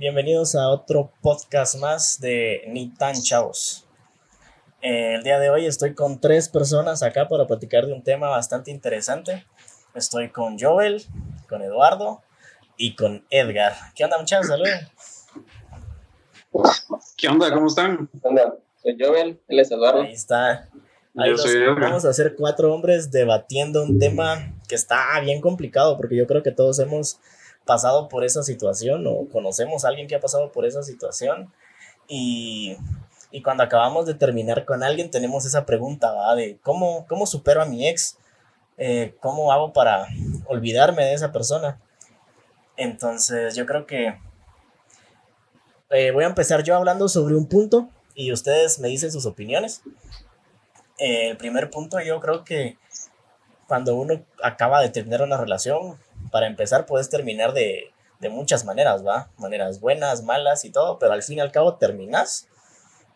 Bienvenidos a otro podcast más de Ni tan chavos. Eh, el día de hoy estoy con tres personas acá para platicar de un tema bastante interesante. Estoy con Joel, con Eduardo y con Edgar. ¿Qué onda, muchachos? Saludos. ¿Qué onda? ¿Cómo están? ¿Qué onda? Soy Joel, él es Eduardo. Ahí está. Ahí vamos a hacer cuatro hombres debatiendo un tema que está bien complicado porque yo creo que todos hemos pasado por esa situación o conocemos a alguien que ha pasado por esa situación y, y cuando acabamos de terminar con alguien tenemos esa pregunta de ¿cómo, cómo supero a mi ex, eh, cómo hago para olvidarme de esa persona. Entonces yo creo que eh, voy a empezar yo hablando sobre un punto y ustedes me dicen sus opiniones. Eh, el primer punto yo creo que cuando uno acaba de tener una relación, para empezar puedes terminar de, muchas maneras, ¿va? Maneras buenas, malas y todo, pero al fin y al cabo terminas.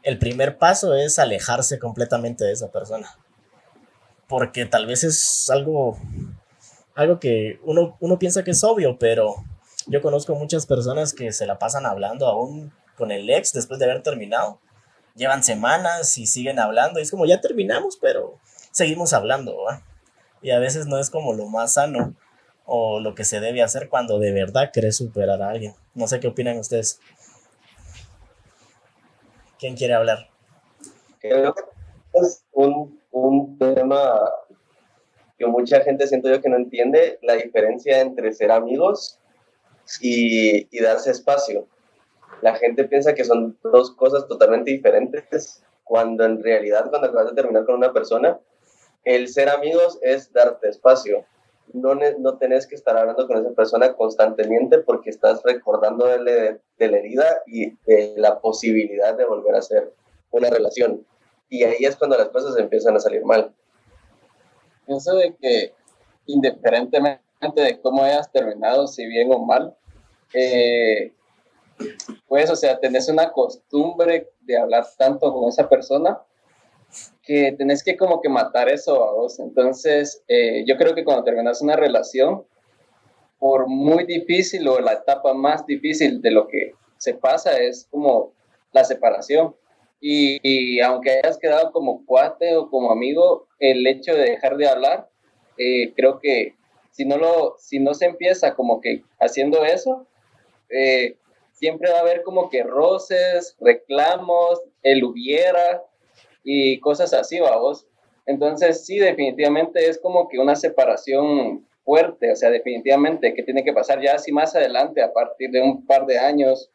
El primer paso es alejarse completamente de esa persona. Porque tal vez es algo, algo que uno, uno piensa que es obvio, pero yo conozco muchas personas que se la pasan hablando aún con el ex después de haber terminado. Llevan semanas y siguen hablando. Y es como, ya terminamos, pero seguimos hablando, ¿va? y a veces no es como lo más sano o lo que se debe hacer cuando de verdad querés superar a alguien. No sé qué opinan ustedes. ¿Quién quiere hablar? Creo que es un, un tema que mucha gente siento yo que no entiende la diferencia entre ser amigos y, y, darse espacio. La gente piensa que son dos cosas totalmente diferentes, cuando en realidad cuando acabas de terminar con una persona, el ser amigos es darte espacio. No, no tenés que estar hablando con esa persona constantemente porque estás recordando de, de la herida y de la posibilidad de volver a ser una relación. Y ahí es cuando las cosas empiezan a salir mal. Pienso de que independientemente de cómo hayas terminado, si bien o mal, eh, pues, o sea, tenés una costumbre de hablar tanto con esa persona que tenés que como que matar eso a vos. Entonces, eh, yo creo que cuando terminas una relación, por muy difícil o la etapa más difícil de lo que se pasa es como la separación. Y, aunque hayas quedado como cuate o como amigo, el hecho de dejar de hablar, eh, creo que si no, lo, si no se empieza como que haciendo eso, eh, siempre va a haber como que roces, reclamos, el hubiera, y cosas así, vamos. Entonces, sí, definitivamente es como que una separación fuerte, o sea, definitivamente que tiene que pasar ya así más adelante, a partir de un par de años,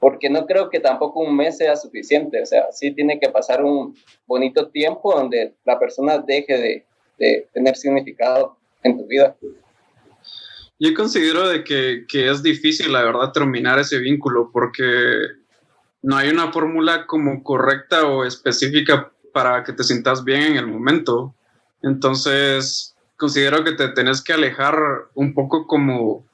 porque no creo que tampoco un mes sea suficiente, o sea, sí tiene que pasar un bonito tiempo donde la persona deje de, de tener significado en tu vida. Yo considero de que, que es difícil, la verdad, terminar ese vínculo, porque no hay una fórmula como correcta o específica para que te sientas bien en el momento. Entonces, considero que te tenés que alejar un poco como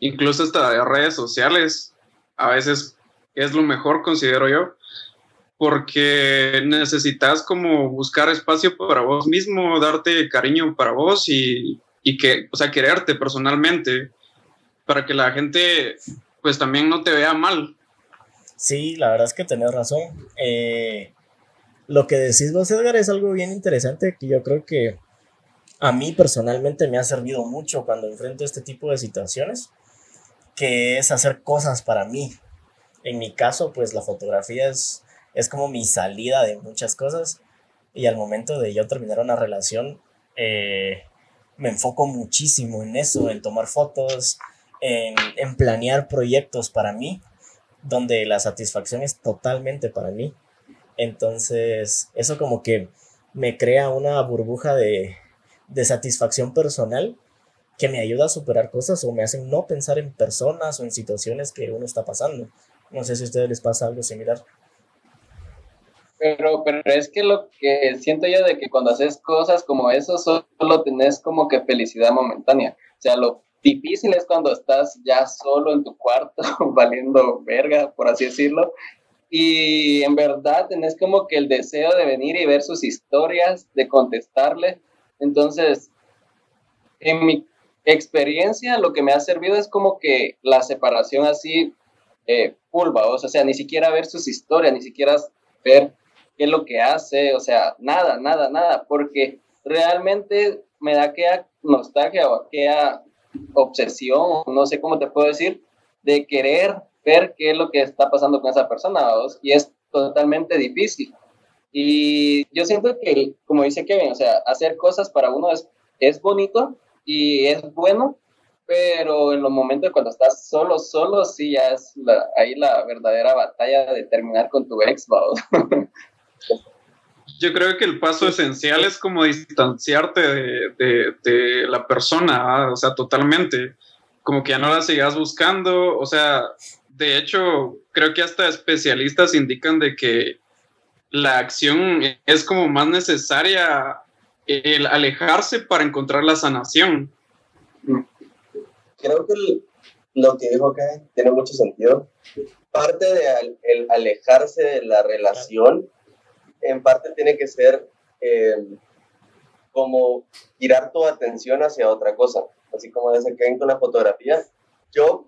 incluso hasta de redes sociales. A veces es lo mejor, considero yo, porque necesitas como buscar espacio para vos mismo, darte cariño para vos y, y que, o sea, quererte personalmente, para que la gente pues también no te vea mal, Sí, la verdad es que tenés razón. Eh, lo que decís vos, Edgar, es algo bien interesante que yo creo que a mí personalmente me ha servido mucho cuando enfrento este tipo de situaciones, que es hacer cosas para mí. En mi caso, pues la fotografía es, es como mi salida de muchas cosas y al momento de yo terminar una relación, eh, me enfoco muchísimo en eso, en tomar fotos, en, en planear proyectos para mí donde la satisfacción es totalmente para mí. Entonces, eso como que me crea una burbuja de, satisfacción personal que me ayuda a superar cosas o me hacen no pensar en personas o en situaciones que uno está pasando. No sé si a ustedes les pasa algo similar. Pero, pero es que lo que siento yo de que cuando haces cosas como eso, solo tenés como que felicidad momentánea. O sea, lo Difícil es cuando estás ya solo en tu cuarto, valiendo verga, por así decirlo, y en verdad tenés como que el deseo de venir y ver sus historias, de contestarle. Entonces, en mi experiencia, lo que me ha servido es como que la separación así eh, o sea, ni siquiera ver sus historias, ni siquiera ver qué es lo que hace, o sea, nada, nada, nada, porque realmente me da que nostalgia o que obsesión, no sé cómo te puedo decir, de querer ver qué es lo que está pasando con esa persona, y es totalmente difícil. Y yo siento que, como dice Kevin, o sea, hacer cosas para uno es, es bonito y es bueno, pero en los momentos cuando estás solo, solo, sí ya es ahí la verdadera batalla de terminar con tu ex, Yo creo que el paso esencial es como distanciarte de, de, la persona, o sea, totalmente, como que ya no la sigas buscando, o sea, de hecho, creo que hasta especialistas indican de que la acción es como más necesaria el alejarse para encontrar la sanación. Creo que lo que dijo que tiene mucho sentido. Parte de el alejarse de la relación, en parte tiene que ser em, como girar tu atención hacia otra cosa. Así como dice Kevin con la fotografía. Yo,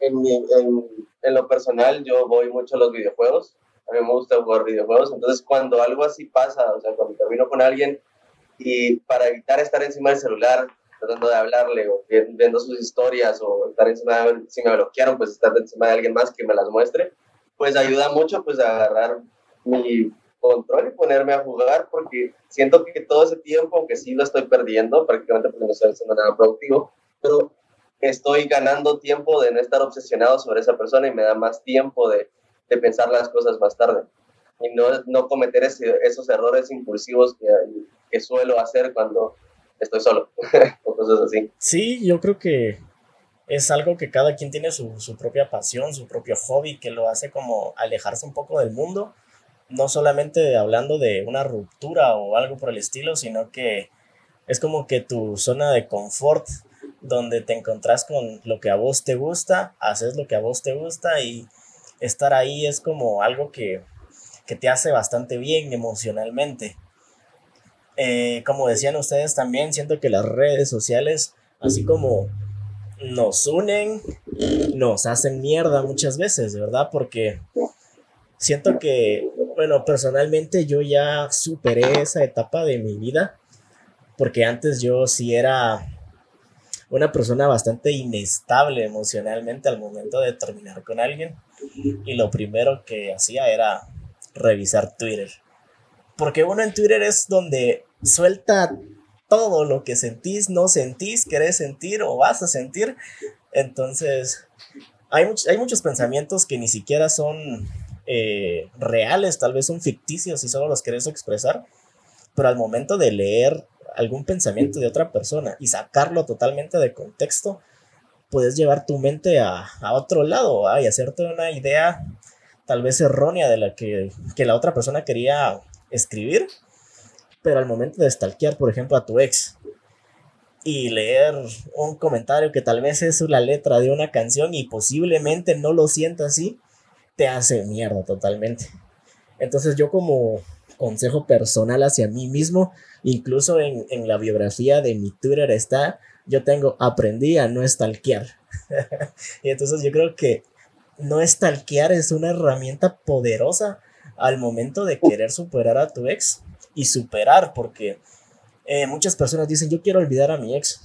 en, en, en lo personal, yo voy mucho a los videojuegos a mí me gusta jugar videojuegos, entonces cuando algo así pasa, o sea, cuando termino con alguien y para evitar estar encima del celular, tratando de hablarle o viendo sus historias o estar encima de, si me bloquearon, pues estar encima de alguien más que me las muestre, pues ayuda mucho pues a agarrar mi control y ponerme a jugar porque siento que todo ese tiempo, aunque sí lo estoy perdiendo, prácticamente porque no estoy haciendo nada productivo, pero estoy ganando tiempo de no estar obsesionado sobre esa persona y me da más tiempo de de pensar las cosas más tarde y no, no cometer esos errores impulsivos que, que, suelo hacer cuando estoy solo o cosas así. Sí, yo creo que es algo que cada quien tiene su, su, propia pasión, su propio hobby, que lo hace como alejarse un poco del mundo, no solamente hablando de una ruptura o algo por el estilo, sino que es como que tu zona de confort, donde te encontrás con lo que a vos te gusta, haces lo que a vos te gusta y estar ahí es como algo que, te hace bastante bien emocionalmente. Eh, como decían ustedes también, siento que las redes sociales, así como nos unen, nos hacen mierda muchas veces, ¿verdad? Porque siento que, bueno, personalmente yo ya superé esa etapa de mi vida, porque antes yo sí era una persona bastante inestable emocionalmente al momento de terminar con alguien y lo primero que hacía era revisar Twitter. Porque uno en Twitter es donde suelta todo lo que sentís, no sentís, querés sentir o vas a sentir. Entonces, hay, hay muchos pensamientos que ni siquiera son eh, reales, tal vez son ficticios y solo los querés expresar. Pero al momento de leer algún pensamiento de otra persona y sacarlo totalmente de contexto, puedes llevar tu mente a, otro lado y hacerte una idea tal vez errónea de la que, la otra persona quería escribir, pero al momento de stalkear, por ejemplo, a tu ex y leer un comentario que tal vez es la letra de una canción y posiblemente no lo sienta así, te hace mierda totalmente. Entonces yo como consejo personal hacia mí mismo, incluso en, en la biografía de mi Twitter está yo tengo, aprendí a no stalkear. y entonces yo creo que no stalkear es una herramienta poderosa al momento de querer superar a tu ex y superar, porque eh, muchas personas dicen, yo quiero olvidar a mi ex,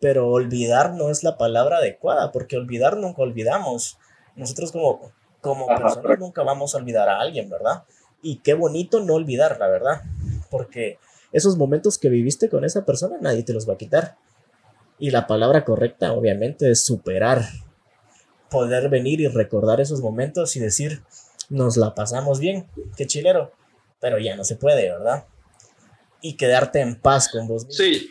pero olvidar no es la palabra adecuada, porque olvidar nunca olvidamos. Nosotros como, como personas nunca vamos a olvidar a alguien, ¿verdad? Y qué bonito no olvidar, la verdad, porque esos momentos que viviste con esa persona nadie te los va a quitar. Y la palabra correcta, obviamente, es superar. Poder venir y recordar esos momentos y decir, nos la pasamos bien, qué chilero. Pero ya no se puede, ¿verdad? Y quedarte en paz con vos mismo. Sí.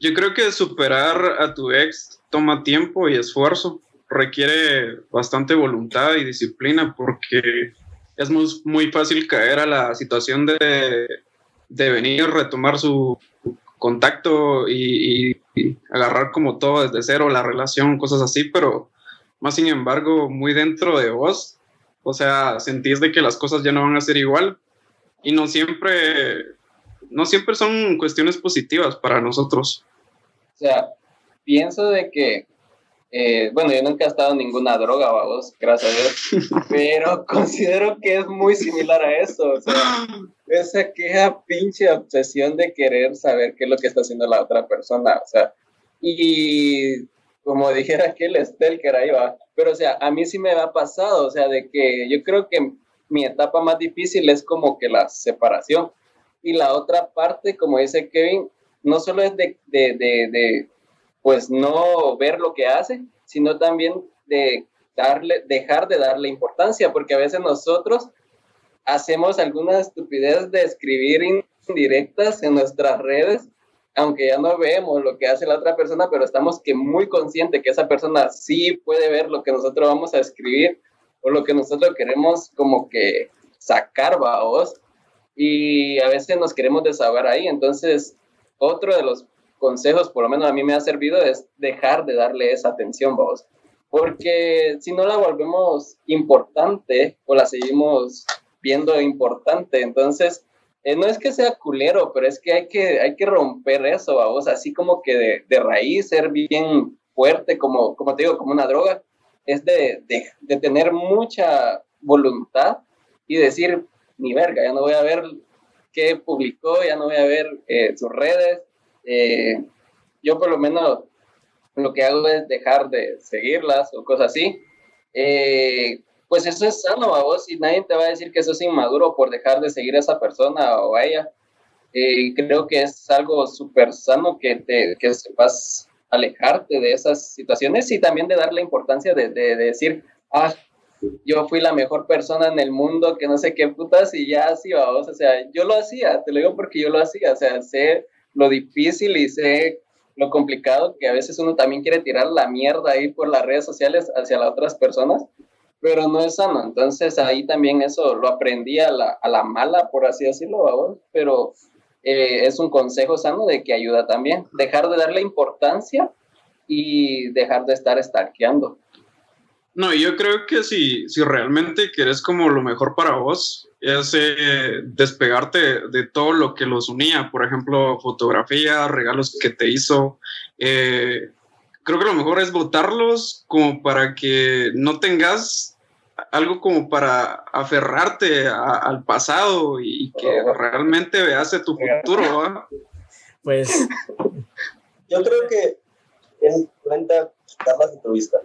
Yo creo que superar a tu ex toma tiempo y esfuerzo. Requiere bastante voluntad y disciplina porque es muy, fácil caer a la situación de, de venir, retomar su contacto y, agarrar como todo desde cero, la relación, cosas así, pero más sin embargo, muy dentro de vos, o sea, sentís de que las cosas ya no van a ser igual y no siempre, no siempre son cuestiones positivas para nosotros. O sea, pienso de que eh, bueno, yo nunca he estado en ninguna droga, vamos, gracias a Dios, pero considero que es muy similar a eso, o sea, esa queja pinche obsesión de querer saber qué es lo que está haciendo la otra persona, o sea, y como dijera aquel Stelker ahí va, pero o sea, a mí sí me ha pasado, o sea, de que yo creo que mi etapa más difícil es como que la separación, y la otra parte, como dice Kevin, no solo es de, de, de, de pues no ver lo que hace, sino también de darle, dejar de darle importancia, porque a veces nosotros hacemos alguna estupidez de escribir indirectas en nuestras redes, aunque ya no vemos lo que hace la otra persona, pero estamos que muy consciente que esa persona sí puede ver lo que nosotros vamos a escribir o lo que nosotros queremos como que sacar, vaos, y a veces nos queremos desahogar ahí, entonces otro de los consejos, por lo menos a mí me ha servido, es dejar de darle esa atención, vos. Porque si no la volvemos importante o la seguimos viendo importante, entonces eh, no es que sea culero, pero es que hay que, hay que romper eso, vos, así como que de, raíz, ser bien fuerte, como, como te digo, como una droga, es de, de, de tener mucha voluntad y decir, ni verga, ya no voy a ver qué publicó, ya no voy a ver eh, sus redes, eh, yo por lo menos lo que hago es dejar de seguirlas o cosas así. Eh, pues eso es sano a vos y nadie te va a decir que eso es inmaduro por dejar de seguir a esa persona o a ella. Eh, creo que es algo súper sano que, te, que sepas alejarte de esas situaciones y también de darle importancia de, de, de, decir, ah, yo fui la mejor persona en el mundo, que no sé qué putas, y ya así, vamos, o sea, yo lo hacía, te lo digo porque yo lo hacía, o sea, sé lo difícil y sé lo complicado que a veces uno también quiere tirar la mierda ahí por las redes sociales hacia las otras personas, pero no es sano. Entonces ahí también eso lo aprendí a la, a la mala, por así decirlo, pero eh, es un consejo sano de que ayuda también. Dejar de darle importancia y dejar de estar estarqueando. No, yo creo que si, si realmente quieres como lo mejor para vos, es eh, despegarte de todo lo que los unía, por ejemplo, fotografía, regalos que te hizo. Eh, creo que lo mejor es votarlos como para que no tengas algo como para aferrarte al pasado y que realmente veas tu futuro. Pues yo creo que en cuenta quitarlas de tu vista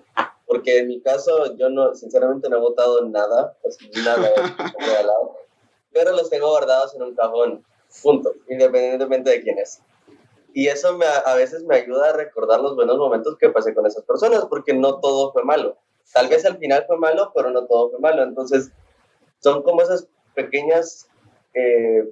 porque en mi caso yo no, sinceramente no he votado nada, pues nada regalado, pero los tengo guardados en un cajón, punto, independientemente de quién es. Y eso me, a veces me ayuda a recordar los buenos momentos que pasé con esas personas, porque no todo fue malo. Tal vez al final fue malo, pero no todo fue malo. Entonces, son como esas pequeñas eh,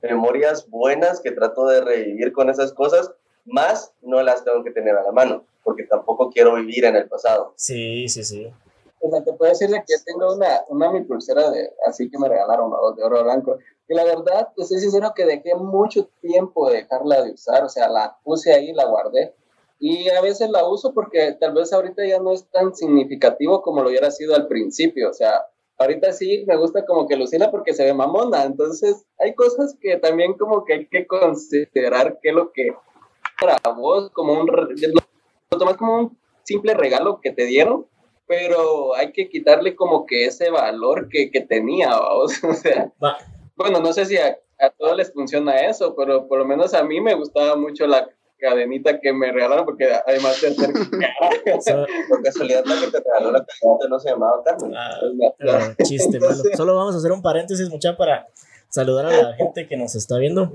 memorias buenas que trato de revivir con esas cosas, más no las tengo que tener a la mano porque tampoco quiero vivir en el pasado. Sí, sí, sí. O sea, te puedo decir que tengo una, una mi pulsera de, así que me regalaron, de oro blanco. Y la verdad, te soy sincero que dejé mucho tiempo de dejarla de usar. O sea, la puse ahí, la guardé. Y a veces la uso porque tal vez ahorita ya no es tan significativo como lo hubiera sido al principio. O sea, ahorita sí me gusta como que lucina porque se ve mamona. Entonces, hay cosas que también como que hay que considerar que lo que para vos como un lo tomas como un simple regalo que te dieron, pero hay que quitarle como que ese valor que, que tenía, o sea, bueno, no sé si a, a, todos les funciona eso, pero por lo menos a mí me gustaba mucho la cadenita que me regalaron, porque además de ser Por casualidad la que te regaló la cadenita no se llamaba Carmen. Ah, ah, chiste, Solo vamos a hacer un paréntesis, mucha, para saludar a la gente que nos está viendo.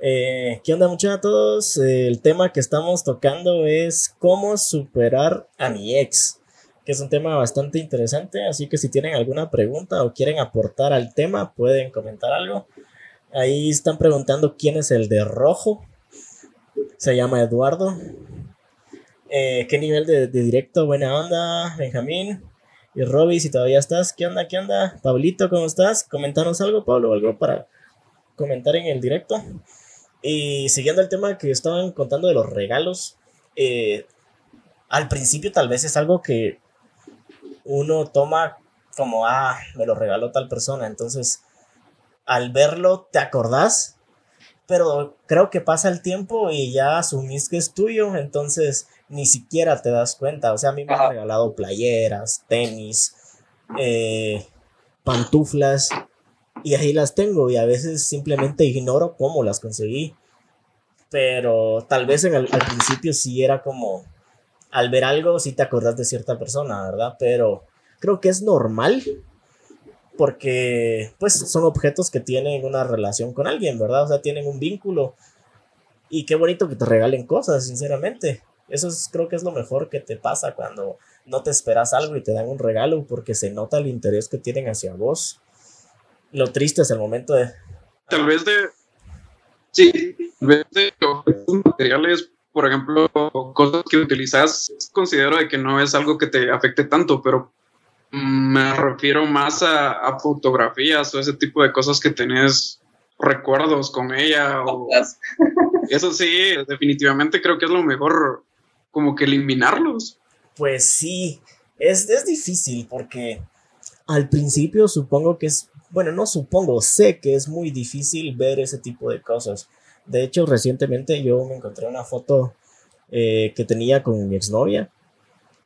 Eh, ¿Qué onda muchachos todos? el tema que estamos tocando es cómo superar a mi ex, que es un tema bastante interesante, así que si tienen alguna pregunta o quieren aportar al tema, pueden comentar algo. Ahí están preguntando quién es el de rojo. Se llama Eduardo. Eh, ¿Qué nivel de, de, directo? Buena onda, Benjamín. Y Robbie, si todavía estás, ¿qué onda? ¿Qué onda? Pablito, ¿cómo estás? Comentanos algo, Pablo, algo para comentar en el directo. Y siguiendo el tema que estaban contando de los regalos, eh, al principio tal vez es algo que uno toma como, ah, me lo regaló tal persona, entonces al verlo te acordás, pero creo que pasa el tiempo y ya asumís que es tuyo, entonces ni siquiera te das cuenta. O sea, a mí me han regalado playeras, tenis, eh, pantuflas, y ahí las tengo y a veces simplemente ignoro cómo las conseguí. Pero tal vez en al principio sí era como, al ver algo sí te acordás de cierta persona, ¿verdad? Pero creo que es normal porque pues son objetos que tienen una relación con alguien, ¿verdad? O sea, tienen un vínculo. Y qué bonito que te regalen cosas, sinceramente. Eso es, creo que es lo mejor que te pasa cuando no te esperas algo y te dan un regalo porque se nota el interés que tienen hacia vos. Lo triste es el momento de... Tal vez de... Sí, tal vez de materiales, por ejemplo, cosas que utilizas, considero de que no es algo que te afecte tanto, pero me refiero más a, fotografías o ese tipo de cosas que tenés recuerdos con ella. O, eso sí, definitivamente creo que es lo mejor como que eliminarlos. Pues sí, es, es difícil porque al principio supongo que es, bueno, no supongo, sé que es muy difícil ver ese tipo de cosas. De hecho, recientemente yo me encontré una foto eh, que tenía con mi exnovia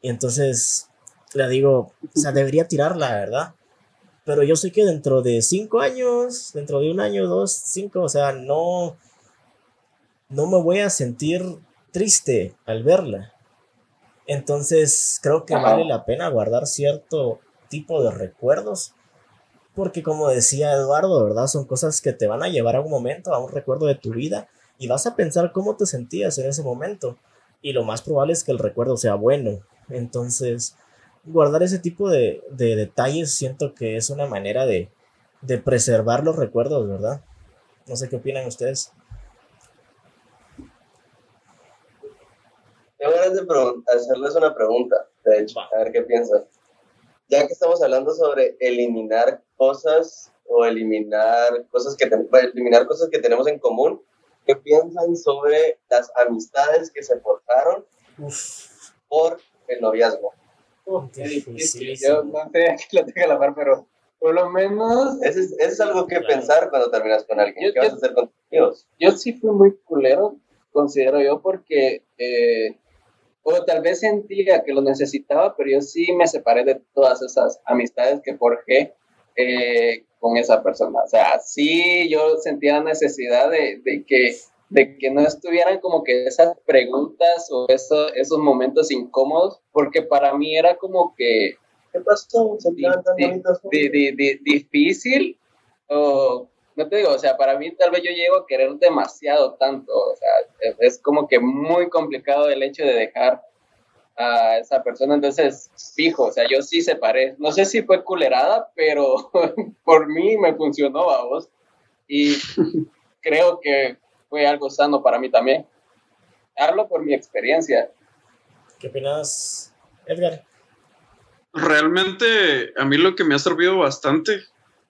y entonces le digo, o sea, debería tirarla, ¿verdad? Pero yo sé que dentro de cinco años, dentro de un año, dos, cinco, o sea, no, no me voy a sentir triste al verla. Entonces creo que vale la pena guardar cierto tipo de recuerdos. Porque como decía Eduardo, ¿verdad? Son cosas que te van a llevar a un momento, a un recuerdo de tu vida. Y vas a pensar cómo te sentías en ese momento. Y lo más probable es que el recuerdo sea bueno. Entonces, guardar ese tipo de, detalles siento que es una manera de, de preservar los recuerdos, ¿verdad? No sé qué opinan ustedes. Tengo ganas de hacerles una pregunta, de hecho, a ver qué piensan. Ya que estamos hablando sobre eliminar cosas o eliminar cosas que, eliminar cosas que tenemos en común, ¿qué piensan sobre las amistades que se forjaron por el noviazgo? Yo no sé que lo tenga a la par, pero por lo menos. Eso es, es algo que pensar cuando terminas con alguien. ¿Qué vas a hacer con tus Yo sí fui muy culero, considero yo, porque eh, o tal vez sentía que lo necesitaba, pero yo sí me separé de todas esas amistades que forjé eh, con esa persona. O sea, sí yo sentía la necesidad de, de, que, de que no estuvieran como que esas preguntas o eso, esos momentos incómodos, porque para mí era como que... ¿Qué pasó? ¿Se difícil o no te digo, o sea, para mí tal vez yo llego a querer demasiado tanto, o sea, es como que muy complicado el hecho de dejar a esa persona, entonces, fijo, o sea, yo sí separé, no sé si fue culerada, pero por mí me funcionó, vos, y creo que fue algo sano para mí también. Hablo por mi experiencia. ¿Qué opinas, Edgar? Realmente a mí lo que me ha servido bastante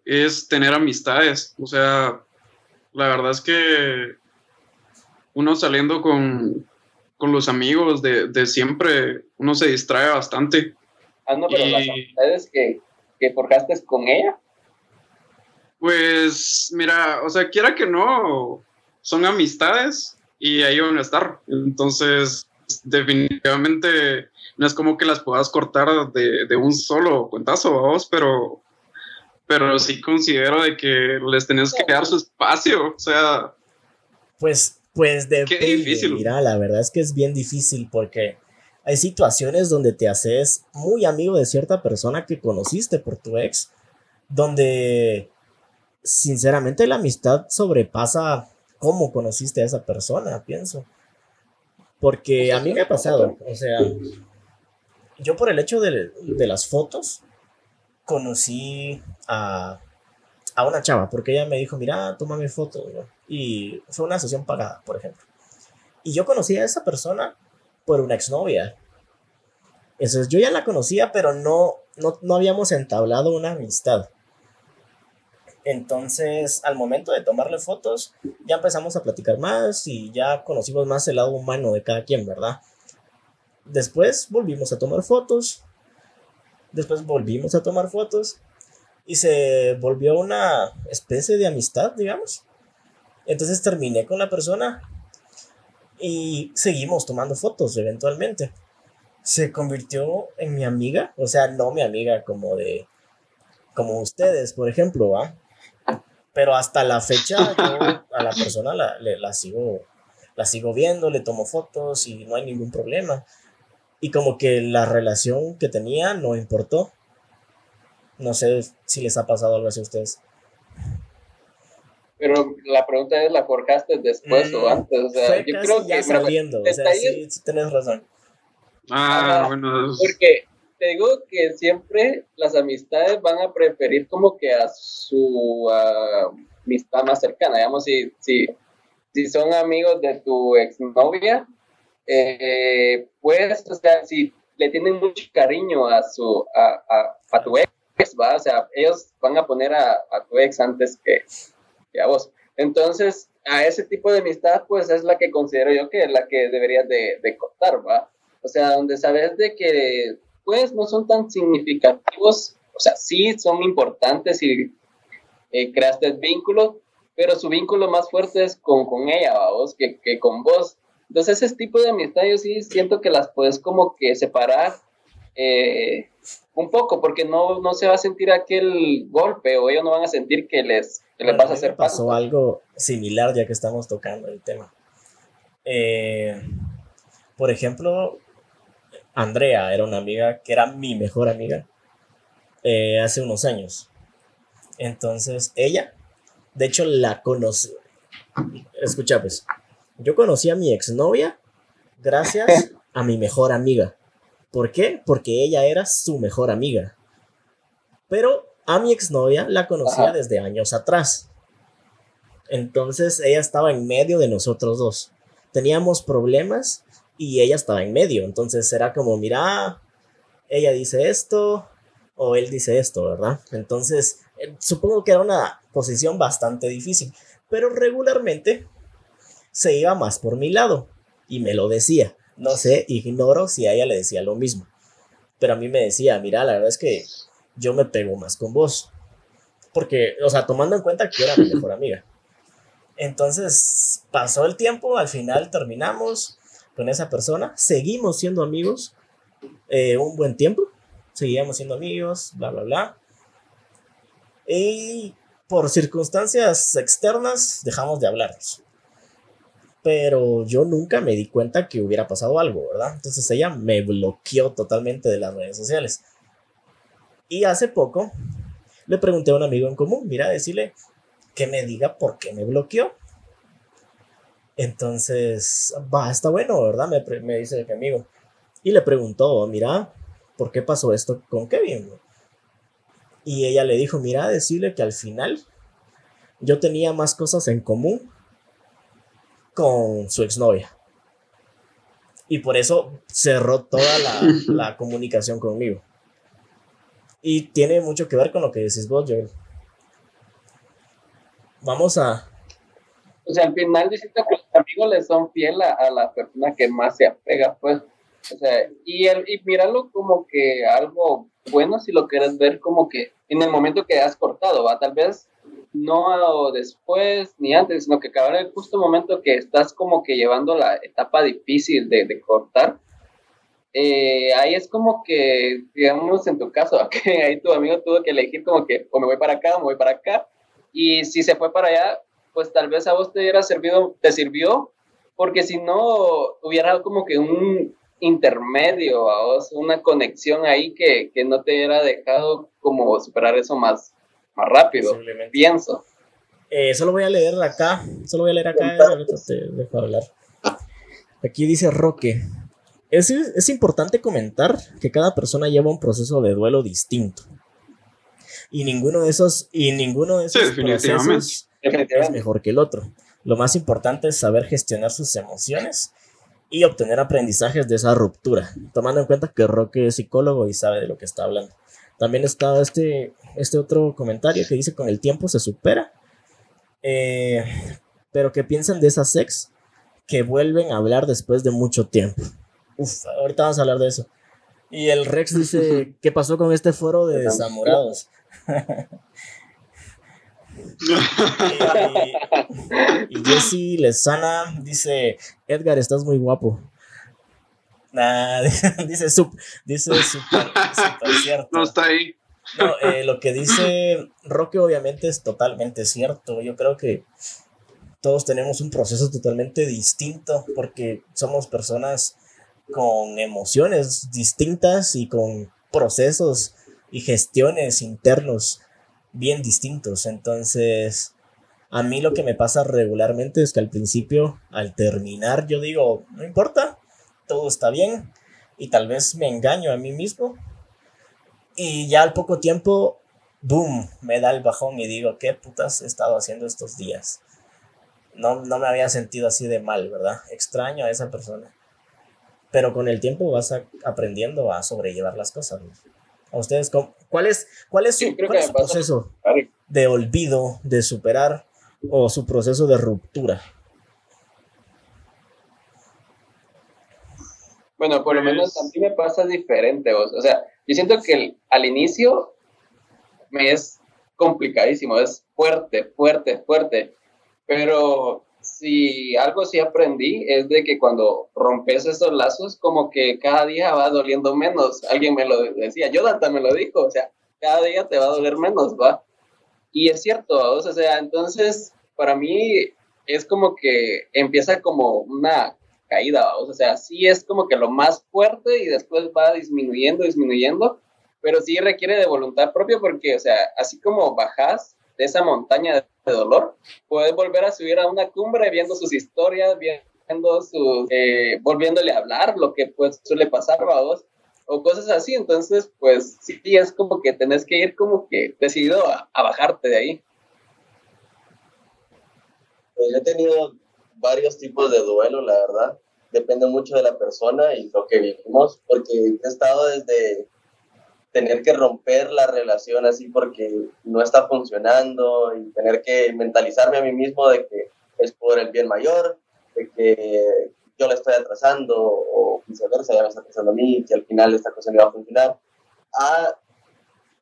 es tener amistades. O sea, la verdad es que uno saliendo con, los amigos de, siempre, uno se distrae bastante. Ah, no, pero las amistades que, que forjaste con ella. Pues, mira, o sea, quiera que no, son amistades y ahí van a estar. Entonces, definitivamente no es como que las puedas cortar de, de un solo cuentazo, vos, pero pero sí considero de que les tenés que dar su espacio, o sea... Pues, pues de difícil. Mira, la verdad es que es bien difícil porque hay situaciones donde te haces muy amigo de cierta persona que conociste por tu ex, donde sinceramente la amistad sobrepasa cómo conociste a esa persona, pienso. Porque a mí me ha pasado, o sea, yo por el hecho de, de las fotos, conocí a, una chava, porque ella me dijo, mira, toma mi foto, y fue una sesión pagada, por ejemplo. Y yo conocí a esa persona por una exnovia. Entonces yo ya la conocía, pero no, no, no habíamos entablado una amistad. Entonces, al momento de tomarle fotos, ya empezamos a platicar más y ya conocimos más el lado humano de cada quien, ¿verdad? Después volvimos a tomar fotos Después volvimos a tomar fotos y se volvió una especie de amistad, digamos. Entonces terminé con la persona Y seguimos tomando fotos eventualmente. Se convirtió en mi amiga, o sea, no mi amiga como de, como ustedes, por ejemplo, ¿va? Pero hasta la fecha a la persona la, la, sigo, la sigo viendo, le tomo fotos y no hay ningún problema. Y como que la relación que tenía no importó. No sé si les ha pasado algo así a ustedes. Pero la pregunta es, ¿la forjaste después o mm, antes? O sea, yo creo ya que... Sabiendo, o sea, sí, sí tienes razón. Ah, bueno. Porque te digo que siempre las amistades van a preferir como que a su amistad más cercana. Digamos, si, si, si son amigos de tu exnovia, eh, pues, o sea, si le tienen mucho cariño a, su, a, a, a tu ex, ¿va? O sea, ellos van a poner a, a tu ex antes que a vos. Entonces, a ese tipo de amistad, pues es la que considero yo que es la que deberías de, de cortar, ¿va? O sea, donde sabes de que, pues, no son tan significativos, o sea, sí son importantes y eh, creaste vínculo, pero su vínculo más fuerte es con, con ella, ¿va? Vos, que, que con vos. Entonces, ese tipo de amistad yo sí siento que las puedes como que separar eh, un poco, porque no, no se va a sentir aquel golpe o ellos no van a sentir que les, que les vas a hacer Pasó algo similar ya que estamos tocando el tema. Eh, por ejemplo, Andrea era una amiga que era mi mejor amiga eh, hace unos años. Entonces, ella, de hecho, la conocí. Escucha, pues, yo conocí a mi exnovia gracias a mi mejor amiga. ¿Por qué? Porque ella era su mejor amiga. Pero a mi exnovia la conocía desde años atrás. Entonces ella estaba en medio de nosotros dos. Teníamos problemas y ella estaba en medio. Entonces era como, mira, ella dice esto o él dice esto, ¿verdad? Entonces eh, supongo que era una posición bastante difícil. Pero regularmente se iba más por mi lado y me lo decía. No sé, ignoro si a ella le decía lo mismo. Pero a mí me decía, mira, la verdad es que yo me pego más con vos. Porque, o sea, tomando en cuenta que era mi mejor amiga. Entonces, pasó el tiempo, al final terminamos con esa persona, seguimos siendo amigos eh, un buen tiempo, seguíamos siendo amigos, bla, bla, bla. Y por circunstancias externas dejamos de hablarnos pero yo nunca me di cuenta que hubiera pasado algo, ¿verdad? Entonces ella me bloqueó totalmente de las redes sociales. Y hace poco le pregunté a un amigo en común, mira, decirle que me diga por qué me bloqueó. Entonces, va, está bueno, ¿verdad? Me, me dice mi amigo. Y le preguntó, mira, ¿por qué pasó esto con Kevin? Y ella le dijo, mira, decirle que al final yo tenía más cosas en común con su exnovia. Y por eso cerró toda la, comunicación conmigo. Y tiene mucho que ver con lo que decís vos, Joel. Vamos a... O sea, al final dices que los amigos le son fieles a, la persona que más se apega, pues. O sea, y, el, y míralo como que algo bueno si lo quieres ver como que en el momento que has cortado, va, tal vez no después ni antes, sino que acabar el justo momento que estás como que llevando la etapa difícil de, cortar. Eh, ahí es como que, digamos, en tu caso, que ahí tu amigo tuvo que elegir como que o me voy para acá o me voy para acá. Y si se fue para allá, pues tal vez a vos te hubiera servido, te sirvió, porque si no, hubiera como que un intermedio, a vos, una conexión ahí que, que no te hubiera dejado como superar eso más, más rápido, pienso. Eh, solo voy a leer acá, solo voy a leer acá, te dejo hablar. Aquí dice Roque. Es, es importante comentar que cada persona lleva un proceso de duelo distinto. Y ninguno de esos, y ninguno de esos procesos es mejor que el otro. Lo más importante es saber gestionar sus emociones y obtener aprendizajes de esa ruptura, tomando en cuenta que Roque es psicólogo y sabe de lo que está hablando. También está este, este otro comentario que dice con el tiempo se supera. Eh, pero que piensan de esas ex que vuelven a hablar después de mucho tiempo. Uf, ahorita vamos a hablar de eso. Y el Rex dice, ¿qué pasó con este foro de desamorados? y, y Jesse Lezana dice, Edgar, estás muy guapo. Nah, dice, super, dice super, cierto. No está ahí. No, eh, lo que dice Roque obviamente es totalmente cierto. Yo creo que todos tenemos un proceso totalmente distinto porque somos personas con emociones distintas y con procesos y gestiones internos bien distintos. Entonces, a mí lo que me pasa regularmente es que al principio, al terminar, yo digo, no importa, todo está bien y tal vez me engaño a mí mismo. Y ya al poco tiempo, boom, me da el bajón y digo, ¿qué putas he estado haciendo estos días? No, no me había sentido así de mal, ¿verdad? Extraño a esa persona. Pero con el tiempo vas aprendiendo a sobrellevar las cosas. ¿A ustedes cuál es, cuál es su, proceso de olvido, de superar o su proceso de ruptura? Bueno, por lo menos a mí me pasa diferente. O, sea, yo siento que al inicio me es complicadísimo, es fuerte, fuerte, fuerte. Pero si algo sí aprendí es de que cuando rompes esos lazos, como que cada día va doliendo menos. Alguien me lo decía, Jonathan me lo dijo, o sea, cada día te va a doler menos, ¿va? Y es cierto, o sea, entonces para mí es como que empieza como una caída, o sea, sí es como que lo más fuerte y después va disminuyendo, disminuyendo, pero sí requiere de voluntad propia porque, o sea, así como bajas de esa montaña de dolor, puedes volver a subir a una cumbre viendo sus historias, viendo sus, eh, volviéndole a hablar, lo que pues suele pasar, vamos, o cosas así, entonces, pues sí es como que tenés que ir como que decidido a, a bajarte de ahí. Pues yo he tenido varios tipos de duelo, la verdad. Depende mucho de la persona y lo que vivimos, porque he estado desde tener que romper la relación así porque no está funcionando y tener que mentalizarme a mí mismo de que es por el bien mayor, de que yo le estoy atrasando o viceversa, ya me está atrasando a mí, que al final esta cosa no iba a funcionar, a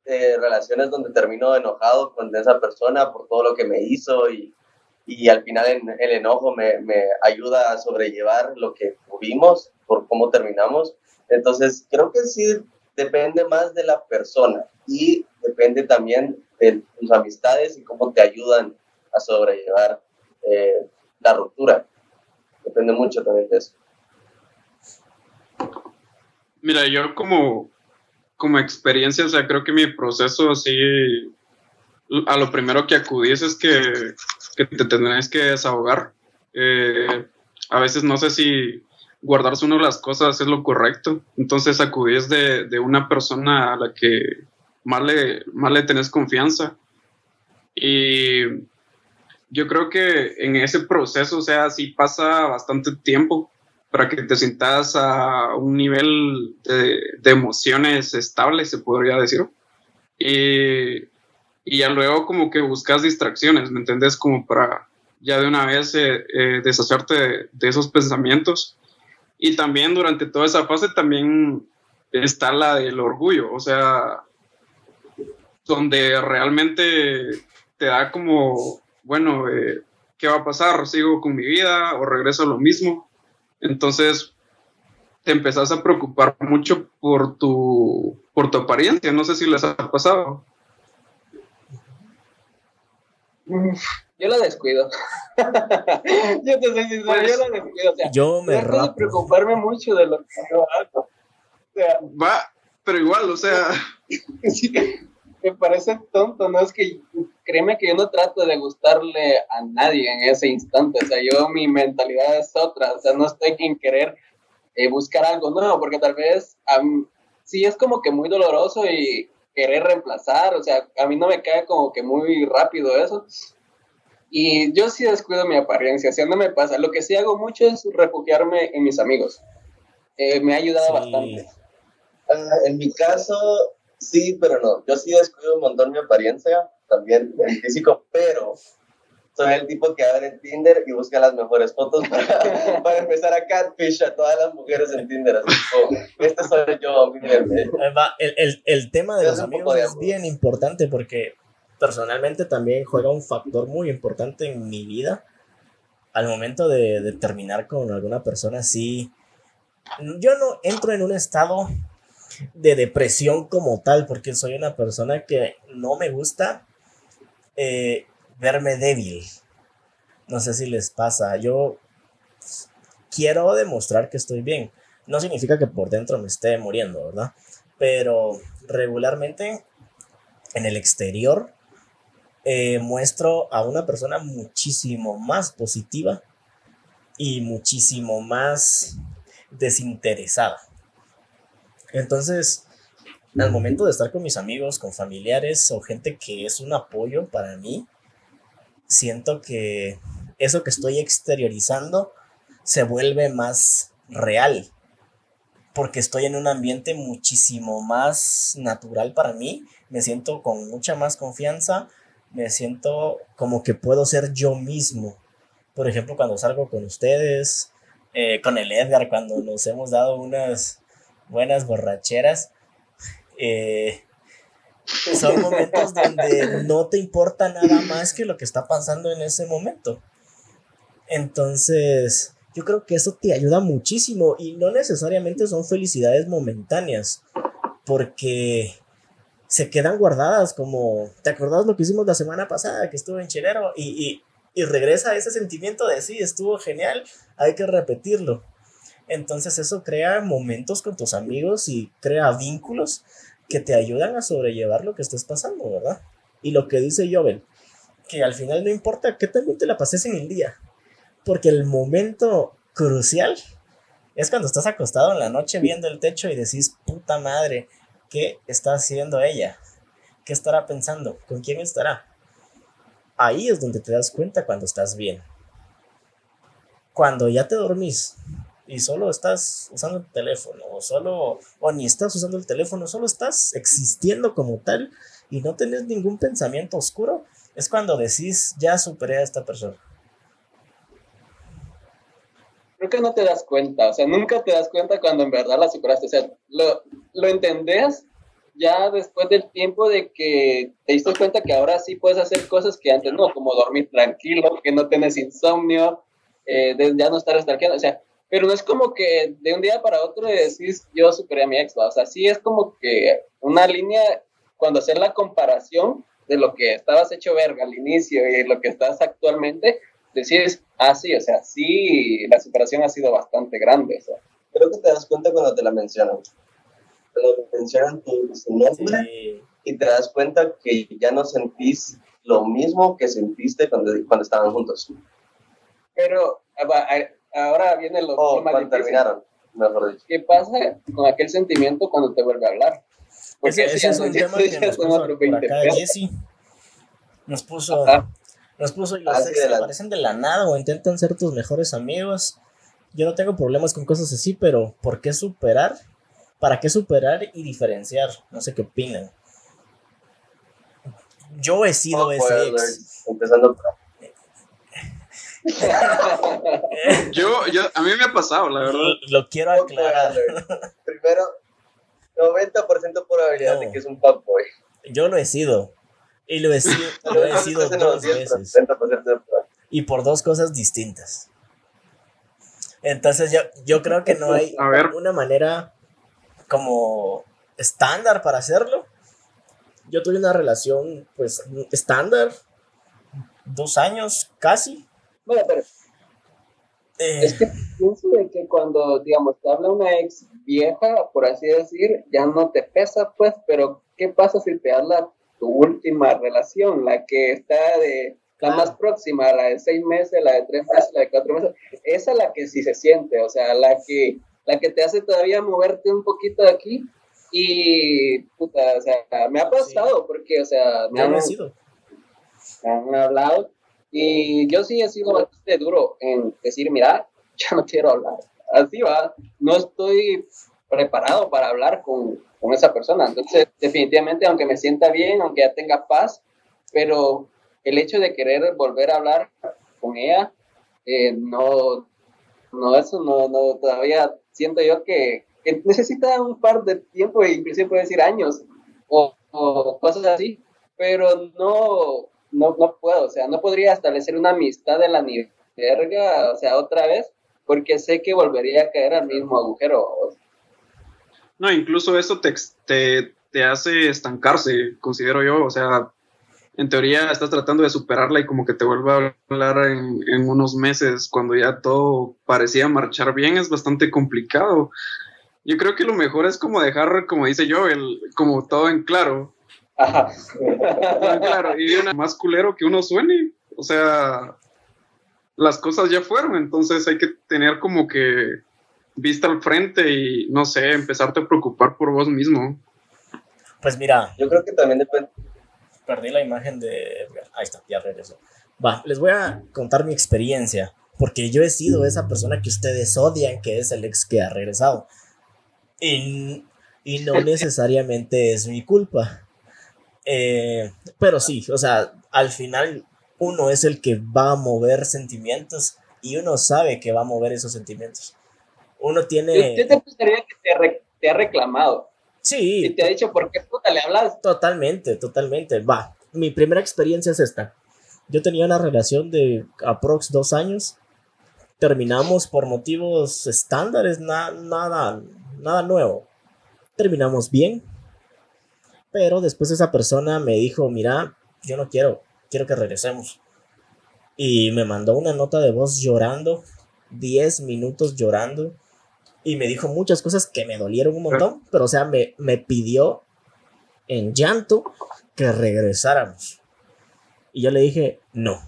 eh, relaciones donde termino enojado con esa persona por todo lo que me hizo y y al final el enojo me, me, ayuda a sobrellevar lo que tuvimos, por cómo terminamos. Entonces, creo que sí depende más de la persona y depende también de tus amistades y cómo te ayudan a sobrellevar eh, la ruptura. Depende mucho también de eso. Mira, yo como, como experiencia, o sea, creo que mi proceso así, a lo primero que acudís es que que te tendrás que desahogar. Eh, a veces no sé si guardarse de las cosas es lo correcto. Entonces acudís de, de una persona a la que más le, más le tenés confianza. Y yo creo que en ese proceso, o sea, sí pasa bastante tiempo para que te sientas a un nivel de, de emociones estable, se podría decir. Y y ya luego como que buscas distracciones, ¿me entendés? Como para ya de una vez eh, eh, deshacerte de, esos pensamientos. Y también durante toda esa fase también está la del orgullo, o sea, donde realmente te da como, bueno, eh, ¿qué va a pasar? ¿Sigo con mi vida o regreso a lo mismo? Entonces te empezás a preocupar mucho por tu, por tu apariencia, no sé si les ha pasado. Yo la descuido. yo te soy sincero, yo la descuido. O sea, yo me dejo de preocuparme mucho de lo que yo hago. O sea, Va, pero igual, o sea. me parece tonto, ¿no? Es que créeme que yo no trato de gustarle a nadie en ese instante. O sea, yo mi mentalidad es otra. O sea, no estoy en querer eh, buscar algo nuevo, porque tal vez sí es como que muy doloroso y querer reemplazar, o sea, a mí no me cae como que muy rápido eso. Y yo sí descuido mi apariencia, sea, no me pasa. Lo que sí hago mucho es refugiarme en mis amigos. Eh, me ha ayudado bastante. Ah, en mi caso, sí, pero no. Yo sí descuido un montón mi apariencia, también el físico, pero soy el tipo que abre Tinder y busca las mejores fotos para, para empezar a catfish a todas las mujeres en Tinder. Así como, este soy yo. El, el, el tema de los amigos es bien importante porque personalmente también juega un factor muy importante en mi vida. Al momento de, de terminar con alguna persona, sí. Yo no entro en un estado de depresión como tal, porque soy una persona que no me gusta eh, verme débil. No sé si les pasa. Yo quiero demostrar que estoy bien. No significa que por dentro me esté muriendo, ¿verdad? Pero regularmente en el exterior eh, muestro a una persona muchísimo más positiva y muchísimo más desinteresada. Entonces, al momento de estar con mis amigos, con familiares o gente que es un apoyo para mí, siento que eso que estoy exteriorizando se vuelve más real. Porque estoy en un ambiente muchísimo más natural para mí. Me siento con mucha más confianza. Me siento como que puedo ser yo mismo. Por ejemplo, cuando salgo con ustedes, eh, con el Edgar, cuando nos hemos dado unas buenas borracheras. Eh, son momentos donde no te importa nada más que lo que está pasando en ese momento. Entonces, yo creo que eso te ayuda muchísimo y no necesariamente son felicidades momentáneas, porque se quedan guardadas como, ¿te acordás lo que hicimos la semana pasada que estuve en Chilero? Y, y, y regresa ese sentimiento de sí, estuvo genial, hay que repetirlo. Entonces eso crea momentos con tus amigos y crea vínculos que te ayudan a sobrellevar lo que estés pasando, ¿verdad? Y lo que dice Joven, que al final no importa qué también te la pases en el día, porque el momento crucial es cuando estás acostado en la noche viendo el techo y decís, puta madre, ¿qué está haciendo ella? ¿Qué estará pensando? ¿Con quién estará? Ahí es donde te das cuenta cuando estás bien. Cuando ya te dormís y solo estás usando el teléfono, o solo, o ni estás usando el teléfono, solo estás existiendo como tal y no tenés ningún pensamiento oscuro, es cuando decís, ya superé a esta persona. Creo que no te das cuenta, o sea, nunca te das cuenta cuando en verdad la superaste, o sea, lo, lo entendés ya después del tiempo de que te diste cuenta que ahora sí puedes hacer cosas que antes no, como dormir tranquilo, que no tienes insomnio, eh, ya no estar estarqueando, o sea, pero no es como que de un día para otro decís yo superé a mi ex, o sea, sí es como que una línea, cuando hacer la comparación de lo que estabas hecho verga al inicio y lo que estás actualmente, decís, ah, sí, o sea, sí, la superación ha sido bastante grande. O sea. Creo que te das cuenta cuando te la mencionan. Cuando mencionan tu, nombre y te das cuenta que ya no sentís lo mismo que sentiste cuando, cuando estaban juntos. Pero, ahora viene lo oh, más terminaron, mejor dicho. ¿Qué pasa con aquel sentimiento cuando te vuelve a hablar? Porque ese, es un tema que nos puso por acá Jesse. Nos puso, nos puso y los ex aparecen de la nada o intentan ser tus mejores amigos. Yo no tengo problemas con cosas así, pero ¿por qué superar? ¿Para qué superar y diferenciar? No sé qué opinan. Yo he sido oh, ese ex. Empezando por yo, yo, a mí me ha pasado, la verdad. Lo quiero aclarar. Primero, 90% probabilidad de que es un fuckboy. Yo lo he sido. Y lo he sido, lo he sido dos veces. Y por dos cosas distintas. Entonces yo, yo creo que no hay una manera como estándar para hacerlo. Yo tuve una relación pues estándar, dos años casi, bueno, pero eh. es que pienso de que cuando, digamos, te habla una ex vieja, por así decir, ya no te pesa, pues, pero ¿qué pasa si te habla tu última relación, la que está de la más próxima, la de seis meses, la de tres meses, la de cuatro meses? Esa es la que sí se siente, o sea, la que, la que te hace todavía moverte un poquito de aquí y, puta, o sea, me ha pasado porque, o sea, me han, me han hablado y yo sí he sido bastante duro en decir, mira, ya no quiero hablar. Así va, no estoy preparado para hablar con, con esa persona. Entonces, definitivamente, aunque me sienta bien, aunque ya tenga paz, pero el hecho de querer volver a hablar con ella, eh, no, no, eso no, no, todavía siento yo que, necesita un par de tiempo, inclusive puede decir años, o, o cosas así, pero no, no, no puedo, o sea, no podría establecer una amistad en la ni verga, o sea, otra vez, porque sé que volvería a caer al mismo agujero. No, incluso eso te, te, te hace estancarse, considero yo, o sea, en teoría estás tratando de superarla y como que te vuelve a hablar en, en, unos meses cuando ya todo parecía marchar bien, es bastante complicado. Yo creo que lo mejor es como dejar, como dice yo, el, como todo en claro. Claro, y una más culero que uno suene. O sea, las cosas ya fueron, entonces hay que tener como que vista al frente y no sé, empezarte a preocupar por vos mismo. Pues mira. Yo creo que también depende perdí la imagen de Ahí está, ya regresó. Va, les voy a contar mi experiencia, porque yo he sido esa persona que ustedes odian, que es el ex que ha regresado. Y, y no necesariamente es mi culpa. Eh, pero sí, o sea, al final uno es el que va a mover sentimientos y uno sabe que va a mover esos sentimientos. Uno tiene... ¿Qué te gustaría que te, te ha reclamado? Sí. Y te ha dicho, ¿por qué puta le hablas? Totalmente, totalmente. Va, mi primera experiencia es esta. Yo tenía una relación de aprox dos años. Terminamos por motivos estándares, nada, nada nuevo. Terminamos bien. Pero después esa persona me dijo, mira, yo no quiero, quiero que regresemos. Y me mandó una nota de voz llorando, 10 minutos llorando y me dijo muchas cosas que me dolieron un montón, pero o sea, me, me pidió en llanto que regresáramos. Y yo le dije, no,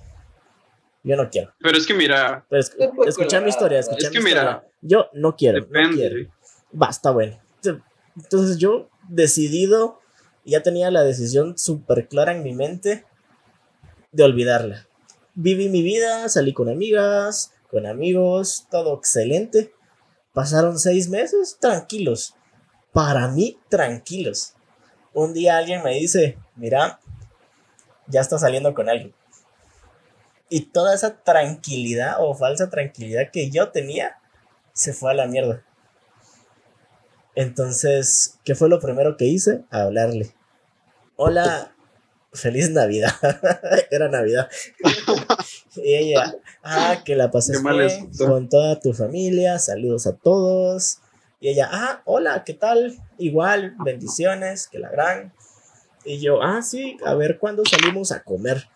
yo no quiero. Pero es que mira. escucha mi historia, escucha mi historia. Yo no quiero, no quiero. Basta, bueno. Entonces yo, decidido, ya tenía la decisión súper clara en mi mente de olvidarla. Viví mi vida, salí con amigas, con amigos, todo excelente. Pasaron seis meses tranquilos. Para mí, tranquilos. Un día alguien me dice, mira, ya está saliendo con alguien. Y toda esa tranquilidad o falsa tranquilidad que yo tenía se fue a la mierda. Entonces, ¿qué fue lo primero que hice? Hablarle. Hola, feliz Navidad. Era Navidad. y ella, ah, que la pases bien con toda tu familia, saludos a todos. Y ella, ah, hola, ¿qué tal? Igual, bendiciones, que la gran. Y yo, ah, sí, a ver cuándo salimos a comer.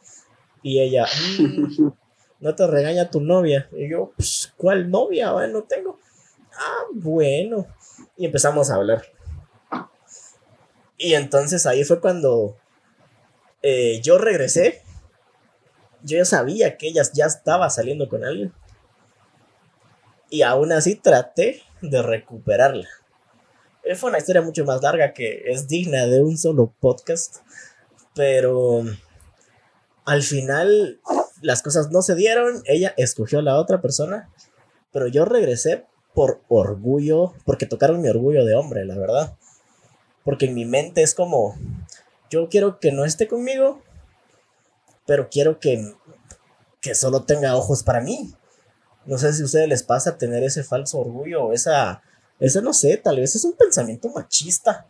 Y ella, mm, no te regaña tu novia. Y yo, pues, ¿cuál novia? no tengo. Ah, bueno. Y empezamos a hablar. Y entonces ahí fue cuando eh, yo regresé, yo ya sabía que ella ya estaba saliendo con alguien. Y aún así traté de recuperarla. Eh, fue una historia mucho más larga que es digna de un solo podcast. Pero al final las cosas no se dieron. Ella escogió a la otra persona. Pero yo regresé por orgullo, porque tocaron mi orgullo de hombre, la verdad. Porque en mi mente es como, yo quiero que no esté conmigo, pero quiero que, que solo tenga ojos para mí. No sé si a ustedes les pasa tener ese falso orgullo esa, esa no sé, tal vez es un pensamiento machista.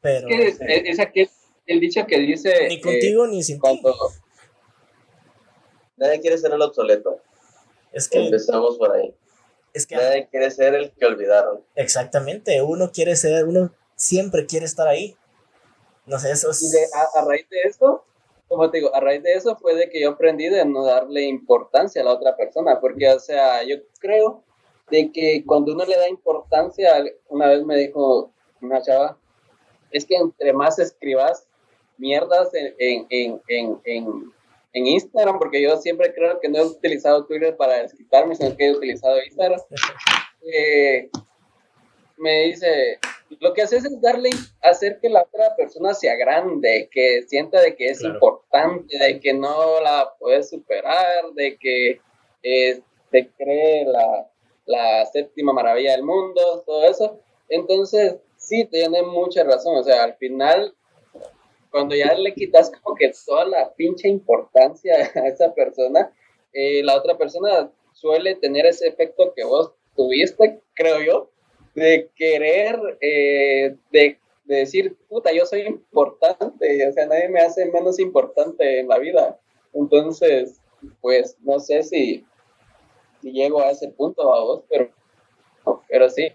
Pero... Es, es aquel, el dicho que dice... Ni contigo ni sin ti. Nadie quiere ser el obsoleto. Es que... Empezamos por ahí. Es que... Nadie quiere ser el que olvidaron. Exactamente, uno quiere ser, uno siempre quiere estar ahí. No sé, eso Y a, raíz de eso, como te digo, a raíz de eso fue de que yo aprendí de no darle importancia a la otra persona, porque, o sea, yo creo de que cuando uno le da importancia, una vez me dijo una chava, es que entre más escribas mierdas en, en, en, en, en Instagram, porque yo siempre creo que no he utilizado Twitter para escribirme, sino que he utilizado Instagram. Eh, me dice, lo que haces es darle, hacer que la otra persona sea grande, que sienta de que es importante, de que no la puedes superar, de que eh, te cree la, la séptima maravilla del mundo, todo eso. Entonces, sí, tiene mucha razón. O sea, al final, cuando ya le quitas como que toda la pinche importancia a esa persona, eh, la otra persona suele tener ese efecto que vos tuviste, creo yo, de querer, eh, de, de decir, puta, yo soy importante, o sea, nadie me hace menos importante en la vida. Entonces, pues no sé si, si llego a ese punto a vos, pero, pero sí.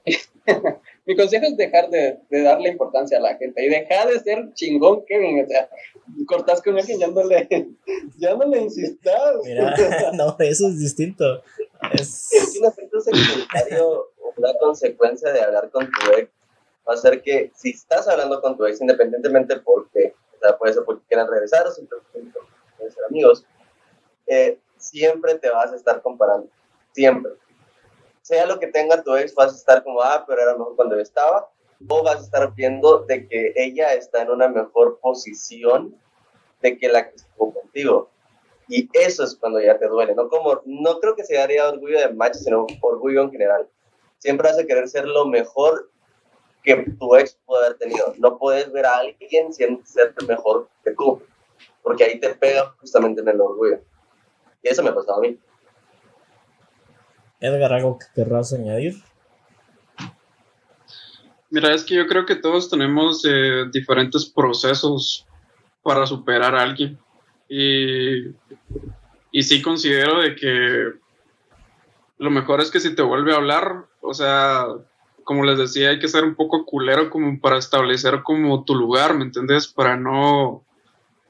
Mi consejo es dejar de, darle importancia a la gente y dejar de ser chingón, Kevin. O sea, cortas con alguien, ya no le, ya no le insistas. Mira, no, eso es distinto. Es... Si un efecto secundario o una consecuencia de hablar con tu ex va a ser que si estás hablando con tu ex, independientemente por qué, o sea, puede ser porque quieran regresar o simplemente ser amigos, eh, siempre te vas a estar comparando, siempre. Sea lo que tenga tu ex, vas a estar como, ah, pero era mejor cuando yo estaba, o vas a estar viendo de que ella está en una mejor posición de que la que estuvo contigo. Y eso es cuando ya te duele, ¿no? Como, no creo que se daría orgullo de macho, sino orgullo en general. Siempre vas a querer ser lo mejor que tu ex puede haber tenido. No puedes ver a alguien sin ser mejor que tú, porque ahí te pega justamente en el orgullo. Y eso me pasado a mí. Edgar, ¿algo que querrás añadir? Mira, es que yo creo que todos tenemos eh, diferentes procesos para superar a alguien. Y, y sí considero de que lo mejor es que si te vuelve a hablar, o sea, como les decía, hay que ser un poco culero como para establecer como tu lugar, ¿me entiendes? Para no,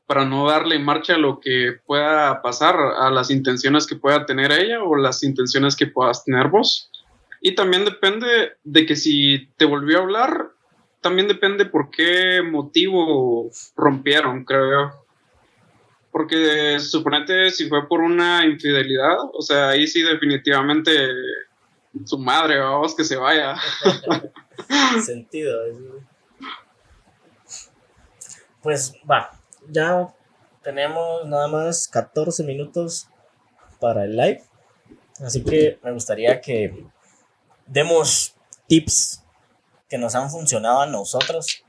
para no darle marcha a lo que pueda pasar, a las intenciones que pueda tener ella o las intenciones que puedas tener vos. Y también depende de que si te volvió a hablar, también depende por qué motivo rompieron, creo Porque suponete si fue por una infidelidad, o sea, ahí sí definitivamente su madre, vamos que se vaya. Sentido. Pues va, ya tenemos nada más 14 minutos para el live. Así que me gustaría que demos tips que nos han funcionado a nosotros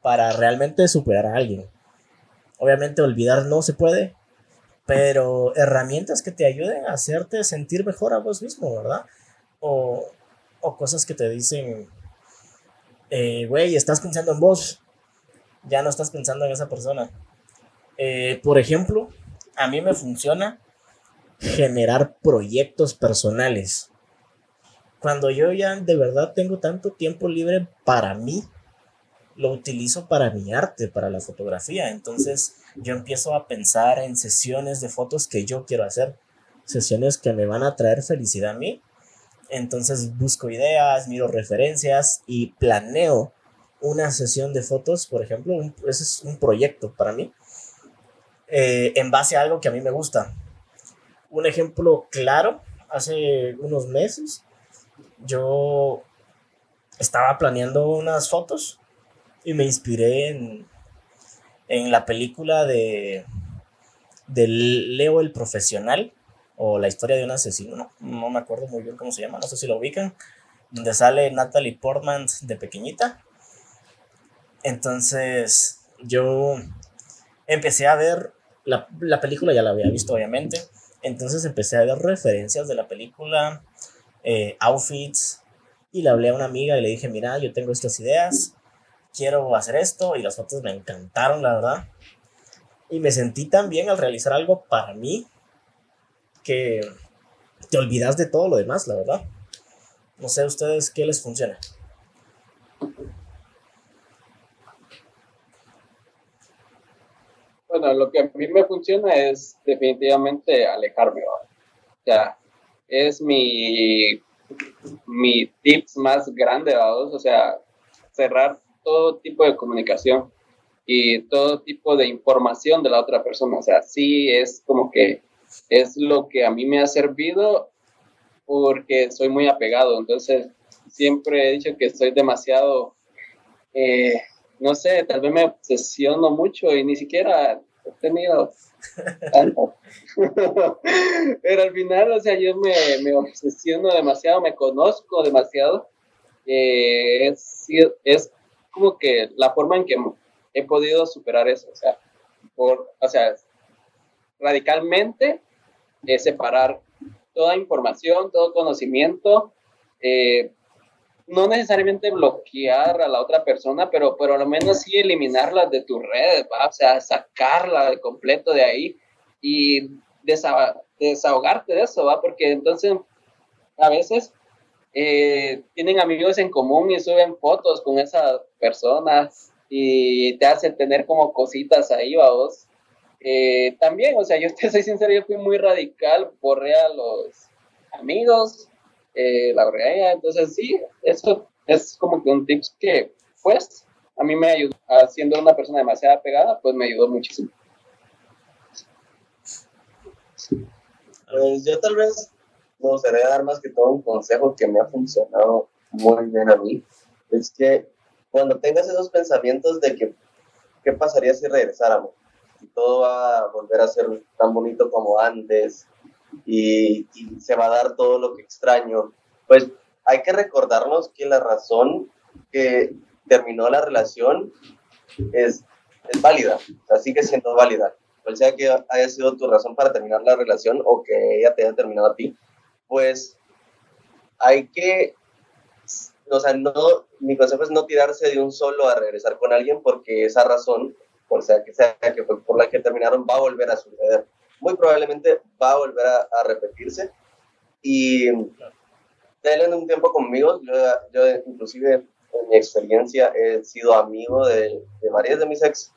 para realmente superar a alguien. Obviamente olvidar no se puede, pero herramientas que te ayuden a hacerte sentir mejor a vos mismo, ¿verdad? o, cosas que te dicen, eh, güey, estás pensando en vos, ya no estás pensando en esa persona. Eh, por ejemplo, a mí me funciona generar proyectos personales. Cuando yo ya de verdad tengo tanto tiempo libre para mí, lo utilizo para mi arte, para la fotografía. Entonces yo empiezo a pensar en sesiones de fotos que yo quiero hacer, sesiones que me van a traer felicidad a mí entonces busco ideas, miro referencias y planeo una sesión de fotos, por ejemplo, ese es un proyecto para mí, eh, en base a algo que a mí me gusta. Un ejemplo claro, hace unos meses yo estaba planeando unas fotos y me inspiré en, en la película de, Leo el Profesional o la historia de un asesino, no, me acuerdo muy bien cómo se llama, no sé si lo ubican, donde sale Natalie Portman de pequeñita. Entonces yo empecé a ver, la, la película ya la había visto obviamente, entonces empecé a ver referencias de la película, eh, outfits, y le hablé a una amiga y le dije, mira, yo tengo estas ideas, quiero hacer esto, y las fotos me encantaron, la verdad. Y me sentí tan bien al realizar algo para mí, que te olvidas de todo lo demás, la verdad. No sé ustedes qué les funciona. Lo que a mí me funciona es definitivamente alejarme. O sea, es mi, mi tips más grande, o sea, cerrar todo tipo de comunicación y todo tipo de información de la otra persona. O sea, sí es como que es lo que a mí me ha servido porque soy muy apegado. Entonces, siempre he dicho que soy demasiado, eh, no sé, tal vez me obsesiono mucho y ni siquiera he tenido tanto. Pero al final, o sea, yo me, me obsesiono demasiado, me conozco demasiado. Eh, es, es como que la forma en que he podido superar eso, o sea, por, o sea, radicalmente es separar toda información, todo conocimiento, eh, no necesariamente bloquear a la otra persona, pero por lo menos sí eliminarla de tus redes, ¿va? o sea, sacarla de completo de ahí y desahogarte de eso, ¿va? Porque entonces a veces eh, tienen amigos en común y suben fotos con esas personas y te hacen tener como cositas ahí, vos. Eh, también, o sea, yo te soy sincero, yo fui muy radical, borré a los amigos, eh, la verdad, entonces sí, eso es como que un tips que, pues, a mí me ayudó, siendo una persona demasiado pegada, pues me ayudó muchísimo. Pues yo tal vez me gustaría dar más que todo un consejo que me ha funcionado muy bien a mí. Es que cuando tengas esos pensamientos de que, ¿qué pasaría si regresáramos? Y todo va a volver a ser tan bonito como antes y, y se va a dar todo lo que extraño. Pues hay que recordarnos que la razón que terminó la relación es, es válida, o sea, sigue siendo válida. O sea que haya sido tu razón para terminar la relación o que ella te haya terminado a ti, pues hay que, o sea, no, mi consejo es no tirarse de un solo a regresar con alguien porque esa razón, por sea que sea que fue por la que terminaron, va a volver a suceder. Muy probablemente va a volver a, repetirse. Y denle un tiempo conmigo, yo, yo inclusive en mi experiencia he sido amigo de, de varias de mis ex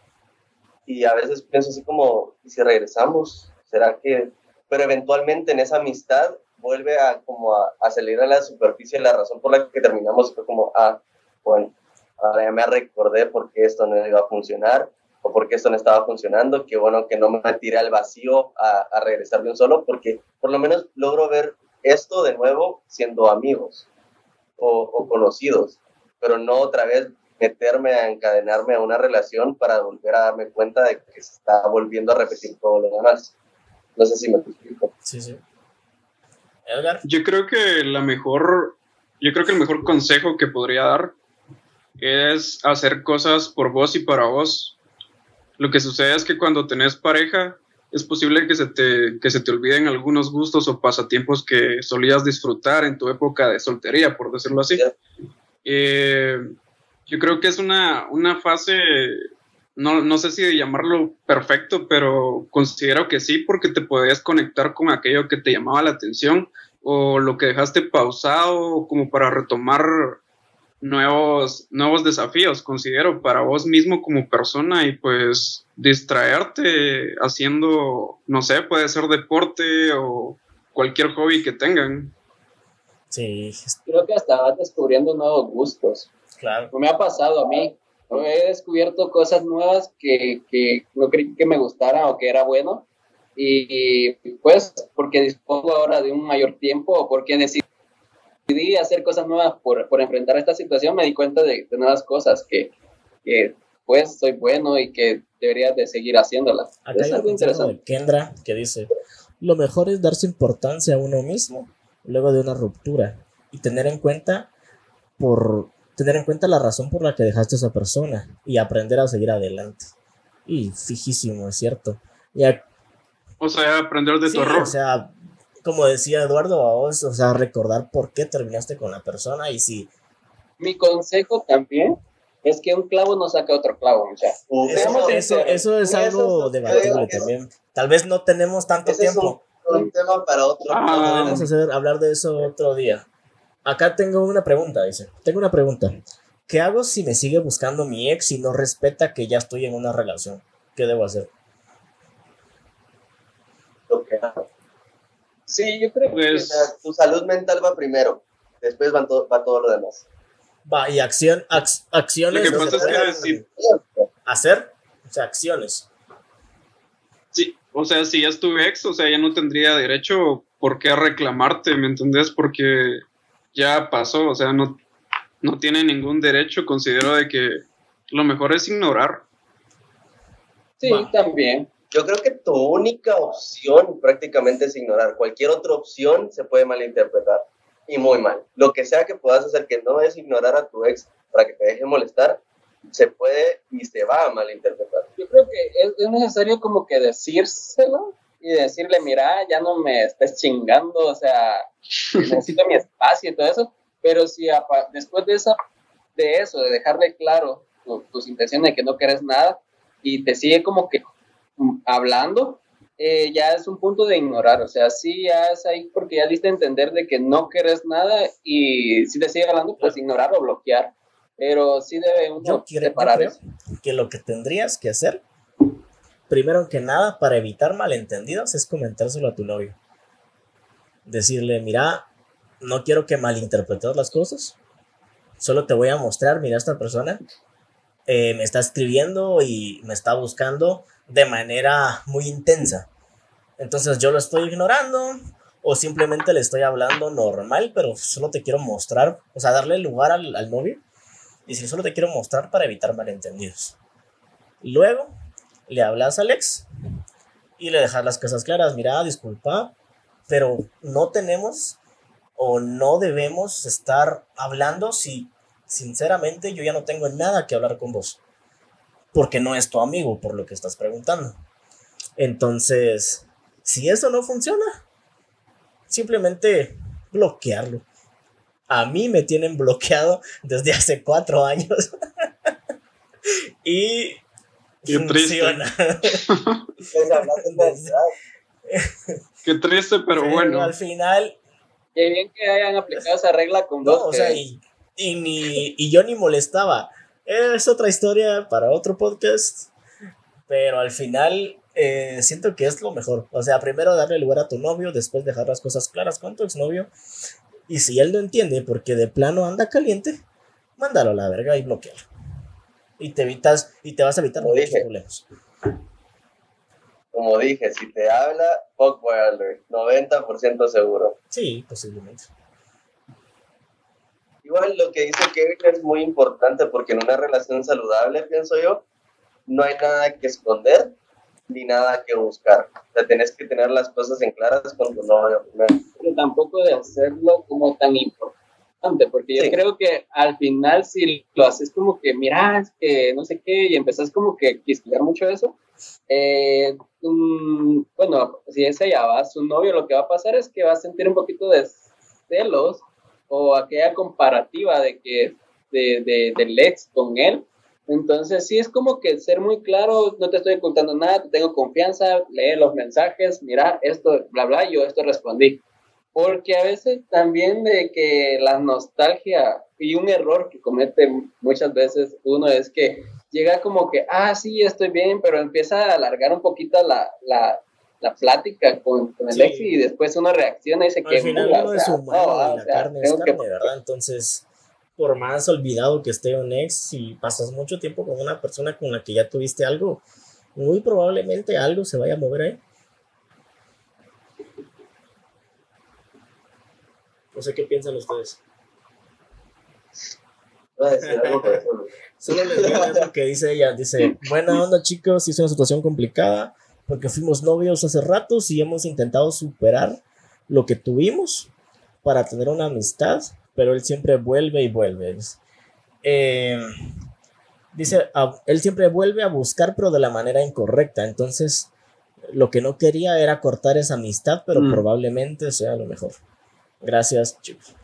y a veces pienso así como, ¿y si regresamos? ¿Será que...? Pero eventualmente en esa amistad vuelve a como a, salir a la superficie la razón por la que terminamos fue como, ah, bueno, ahora ya me recordé por qué esto no iba a funcionar o por qué esto no estaba funcionando, que bueno que no me tire al vacío a, a regresar de un solo, porque por lo menos logro ver esto de nuevo siendo amigos o, o conocidos, pero no otra vez meterme a encadenarme a una relación para volver a darme cuenta de que se está volviendo a repetir todo lo demás. No sé si me explico. Sí, sí. Yo creo que la mejor, yo creo que el mejor consejo que podría dar es hacer cosas por vos y para vos. Lo que sucede es que cuando tenés pareja, es posible que se te, que se te olviden algunos gustos o pasatiempos que solías disfrutar en tu época de soltería, por decirlo así. Eh, yo creo que es una, una fase no, no sé si llamarlo perfecto, pero considero que sí, porque te podías conectar con aquello que te llamaba la atención o lo que dejaste pausado como para retomar nuevos, nuevos desafíos, considero, para vos mismo como persona y pues distraerte haciendo, no sé, puede ser deporte o cualquier hobby que tengan. Sí. Creo que hasta vas descubriendo nuevos gustos. Claro. Me ha pasado a mí he descubierto cosas nuevas que, que no creí que me gustara o que era bueno. Y, pues, porque dispongo ahora de un mayor tiempo o porque decidí hacer cosas nuevas por, por enfrentar esta situación, me di cuenta de, nuevas cosas que, que, pues soy bueno y que debería de seguir haciéndolas. Acá es algo interesante. De Kendra que dice, lo mejor es darse importancia a uno mismo luego de una ruptura y tener en cuenta por tener en cuenta la razón por la que dejaste a esa persona y aprender a seguir adelante. Y fijísimo, es cierto. o sea, aprender de tu error. O sea, como decía Eduardo, vos, o sea, recordar por qué terminaste con la persona y si... Mi consejo también es que un clavo no saca otro clavo, muchachos. Eso, eso, es algo debatible también. Tal vez no tenemos tanto tiempo. un, tema para otro. Ah. Podemos hacer, hablar de eso otro día. Acá tengo una pregunta, dice. Tengo una pregunta. ¿Qué hago si me sigue buscando mi ex y no respeta que ya estoy en una relación? ¿Qué debo hacer? Sí, yo creo que pues, tu salud mental va primero, después va todo, va todo lo demás. Va, y acción, acciones. Lo que pasa es que hacer, o sea, acciones. Sí, o sea, si ya es tu ex, o sea, ya no tendría derecho por qué reclamarte, ¿me entendés? Porque ya pasó, o sea, no, no tiene ningún derecho, considero de que lo mejor es ignorar. Sí, también. Yo creo que tu única opción prácticamente es ignorar. Cualquier otra opción se puede malinterpretar y muy mal. Lo que sea que puedas hacer que no es ignorar a tu ex para que te deje molestar, se puede y se va a malinterpretar. Yo creo que es, es necesario como que decírselo y decirle, mira, ya no me estés chingando, o sea, necesito mi espacio y todo eso, Pero si después de, esa, de eso, de dejarle claro tus intenciones de que no querés nada y te sigue como que hablando, eh, ya es un punto de ignorar, o sea, sí ya es ahí porque ya diste a entender de que no querés nada y si te sigue hablando, pues ignorar o bloquear, pero sí debe uno yo quiero, separar que lo que tendrías que hacer, primero que nada, para evitar malentendidos, es comentárselo a tu novio. Decirle, mira, no quiero que malinterpretes las cosas, solo te voy a mostrar, mira, esta persona eh, me está escribiendo y me está buscando de manera muy intensa. Entonces yo lo estoy ignorando o simplemente le estoy hablando normal, pero solo te quiero mostrar, o sea, darle lugar al, al novio y si solo te quiero mostrar para evitar malentendidos. Luego le hablas a Alex y le dejas las cosas claras. Mira, disculpa, pero no tenemos o no debemos estar hablando si sinceramente yo ya no tengo nada que hablar con vos porque no es tu amigo, por lo que estás preguntando. Entonces, si eso no funciona, simplemente bloquearlo. A mí me tienen bloqueado desde hace cuatro años. y Qué funciona. Qué triste, pero, bueno. Al final. Qué bien que hayan aplicado esa regla con dos. o sea, y, y yo ni molestaba es otra historia para otro podcast, pero al final eh, siento que es lo mejor. O sea, primero darle lugar a tu novio, después dejar las cosas claras con tu exnovio. Y si él no entiende porque de plano anda caliente, mándalo a la verga y bloquealo. Y te evitas, y te vas a evitar muchos problemas. Como dije, si te habla, fuck alert, 90% seguro. Sí, posiblemente. Igual lo que dice Kevin es muy importante porque en una relación saludable, pienso yo, no hay nada que esconder ni nada que buscar. O sea, tenés que tener las cosas en claras con tu novio primero. Pero tampoco de hacerlo como tan importante, porque yo creo que al final si lo haces como que, mira, que no sé qué, y empezás como que quisquillar mucho eso, eh, bueno, si ese ya va, su novio, lo que va a pasar es que va a sentir un poquito de celos o aquella comparativa de que de, de, del ex con él. Entonces, sí es como que ser muy claro, no te estoy ocultando nada, te tengo confianza, lee los mensajes, mira, esto, bla, bla, yo esto respondí. Porque a veces también de que la nostalgia y un error que comete muchas veces uno es que llega como que, ah, sí, estoy bien, pero empieza a alargar un poquito la, la, la plática con, con el ex y después uno reacciona y se queda. Al final uno es humano y la carne es carne, ¿verdad? Entonces, por más olvidado que esté un ex, si pasas mucho tiempo con una persona con la que ya tuviste algo, muy probablemente algo se vaya a mover ahí. No sé qué piensan ustedes. Solo les digo lo que dice ella. Dice, buena onda chicos, es una situación complicada porque fuimos novios hace ratos y hemos intentado superar lo que tuvimos para tener una amistad, pero él siempre vuelve y vuelve. Eh, dice, él siempre vuelve a buscar, pero de la manera incorrecta. Entonces, lo que no quería era cortar esa amistad, pero mm. probablemente sea lo mejor. Gracias, chicos.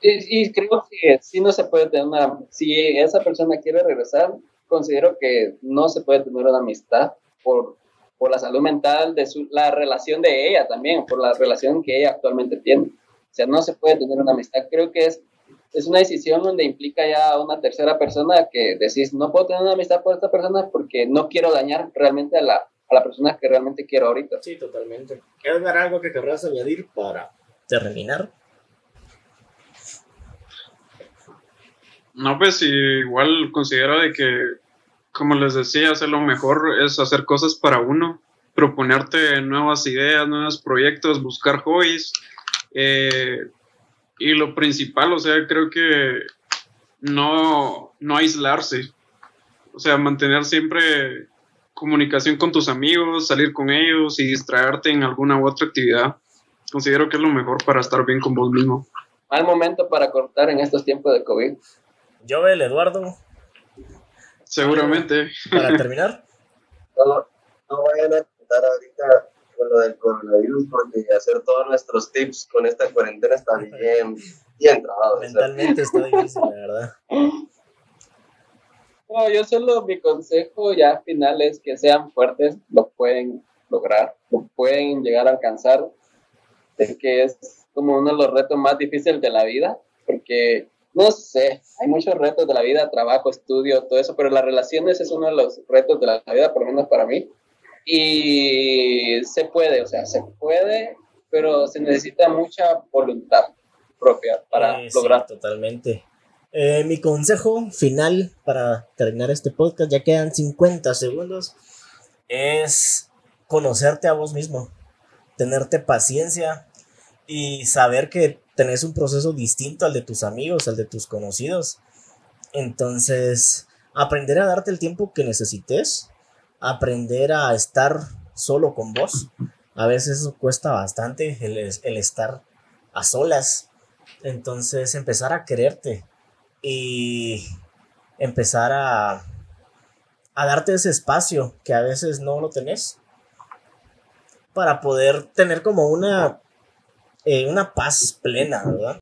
Y, creo que si no se puede tener una, si esa persona quiere regresar, considero que no se puede tener una amistad por por la salud mental de su, la relación de ella también, por la relación que ella actualmente tiene. O sea, no se puede tener una amistad. Creo que es, es una decisión donde implica ya a una tercera persona que decís, no puedo tener una amistad por esta persona porque no quiero dañar realmente a la, a la persona que realmente quiero ahorita. Sí, totalmente. Edgar, algo que querrás añadir para terminar? No, pues igual considero de que como les decía, hacer lo mejor es hacer cosas para uno, proponerte nuevas ideas, nuevos proyectos, buscar hobbies. Eh, y lo principal, o sea, creo que no, no aislarse. O sea, mantener siempre comunicación con tus amigos, salir con ellos y distraerte en alguna u otra actividad. Considero que es lo mejor para estar bien con vos mismo. Mal momento para cortar en estos tiempos de COVID. Yo, el Eduardo, Seguramente. Para terminar. No, no vayan a intentar ahorita con lo del coronavirus porque hacer todos nuestros tips con esta cuarentena está bien, bien trabado. Mentalmente está difícil, la verdad. No, yo solo mi consejo ya final es que sean fuertes, lo pueden lograr, lo pueden llegar a alcanzar, de que es como uno de los retos más difíciles de la vida, porque no sé, hay muchos retos de la vida, trabajo, estudio, todo eso, pero las relaciones es uno de los retos de la vida, por lo menos para mí. Y se puede, o sea, se puede, pero se necesita mucha voluntad propia para eh, lograr. totalmente. Eh, mi consejo final para terminar este podcast, ya quedan 50 segundos, es conocerte a vos mismo, tenerte paciencia y saber que tenés un proceso distinto al de tus amigos, al de tus conocidos. Entonces, aprender a darte el tiempo que necesites, aprender a estar solo con vos. A veces eso cuesta bastante, el, el estar a solas. Entonces, empezar a quererte, y empezar a, a darte ese espacio que a veces no lo tenés para poder tener como una, una paz plena, ¿verdad?